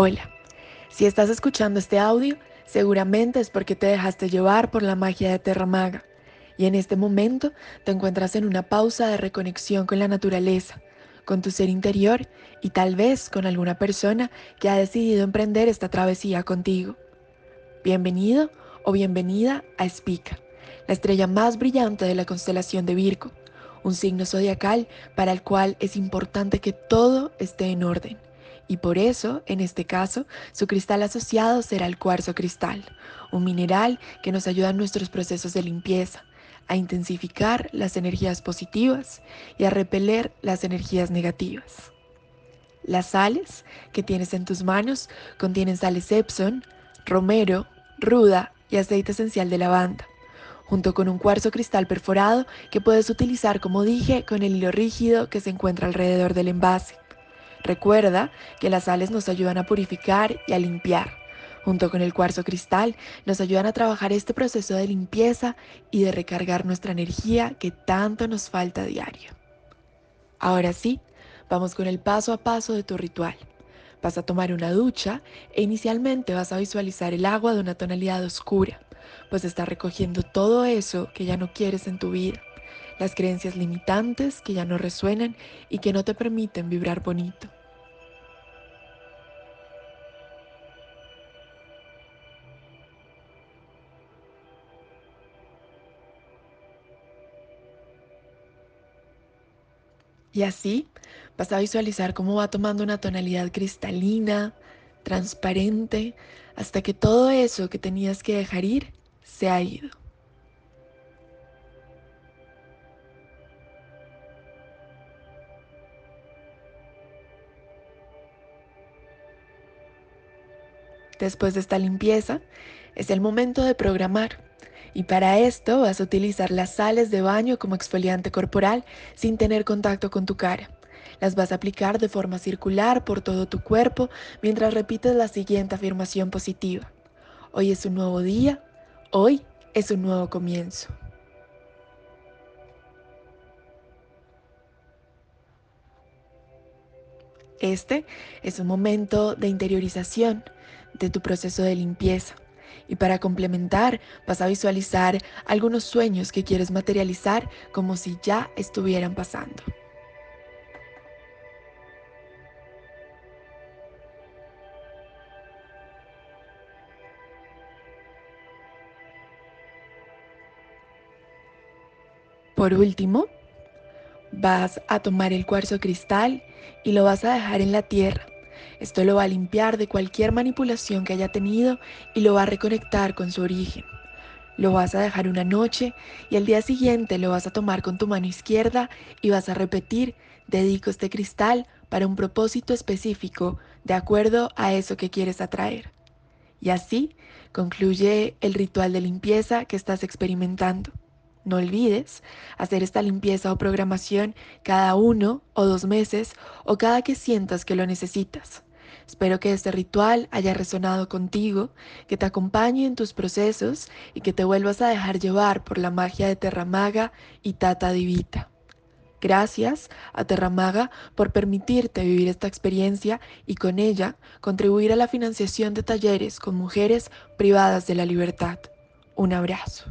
Hola, si estás escuchando este audio, seguramente es porque te dejaste llevar por la magia de Terramaga y en este momento te encuentras en una pausa de reconexión con la naturaleza, con tu ser interior y tal vez con alguna persona que ha decidido emprender esta travesía contigo. Bienvenido o bienvenida a Spica, la estrella más brillante de la constelación de Virgo, un signo zodiacal para el cual es importante que todo esté en orden y por eso, en este caso, su cristal asociado será el cuarzo cristal, un mineral que nos ayuda en nuestros procesos de limpieza, a intensificar las energías positivas y a repeler las energías negativas. Las sales que tienes en tus manos contienen sales Epson, romero, ruda y aceite esencial de lavanda, junto con un cuarzo cristal perforado que puedes utilizar, como dije, con el hilo rígido que se encuentra alrededor del envase. Recuerda que las sales nos ayudan a purificar y a limpiar. Junto con el cuarzo cristal nos ayudan a trabajar este proceso de limpieza y de recargar nuestra energía que tanto nos falta a diario. Ahora sí, vamos con el paso a paso de tu ritual. Vas a tomar una ducha e inicialmente vas a visualizar el agua de una tonalidad oscura, pues está recogiendo todo eso que ya no quieres en tu vida las creencias limitantes que ya no resuenan y que no te permiten vibrar bonito. Y así vas a visualizar cómo va tomando una tonalidad cristalina, transparente, hasta que todo eso que tenías que dejar ir se ha ido. Después de esta limpieza, es el momento de programar. Y para esto vas a utilizar las sales de baño como exfoliante corporal sin tener contacto con tu cara. Las vas a aplicar de forma circular por todo tu cuerpo mientras repites la siguiente afirmación positiva. Hoy es un nuevo día, hoy es un nuevo comienzo. Este es un momento de interiorización de tu proceso de limpieza. Y para complementar, vas a visualizar algunos sueños que quieres materializar como si ya estuvieran pasando. Por último, vas a tomar el cuarzo cristal y lo vas a dejar en la tierra esto lo va a limpiar de cualquier manipulación que haya tenido y lo va a reconectar con su origen. Lo vas a dejar una noche y al día siguiente lo vas a tomar con tu mano izquierda y vas a repetir, dedico este cristal para un propósito específico de acuerdo a eso que quieres atraer. Y así concluye el ritual de limpieza que estás experimentando. No olvides hacer esta limpieza o programación cada uno o dos meses o cada que sientas que lo necesitas. Espero que este ritual haya resonado contigo, que te acompañe en tus procesos y que te vuelvas a dejar llevar por la magia de Terramaga y Tata Divita. Gracias a Terramaga por permitirte vivir esta experiencia y con ella contribuir a la financiación de talleres con mujeres privadas de la libertad. Un abrazo.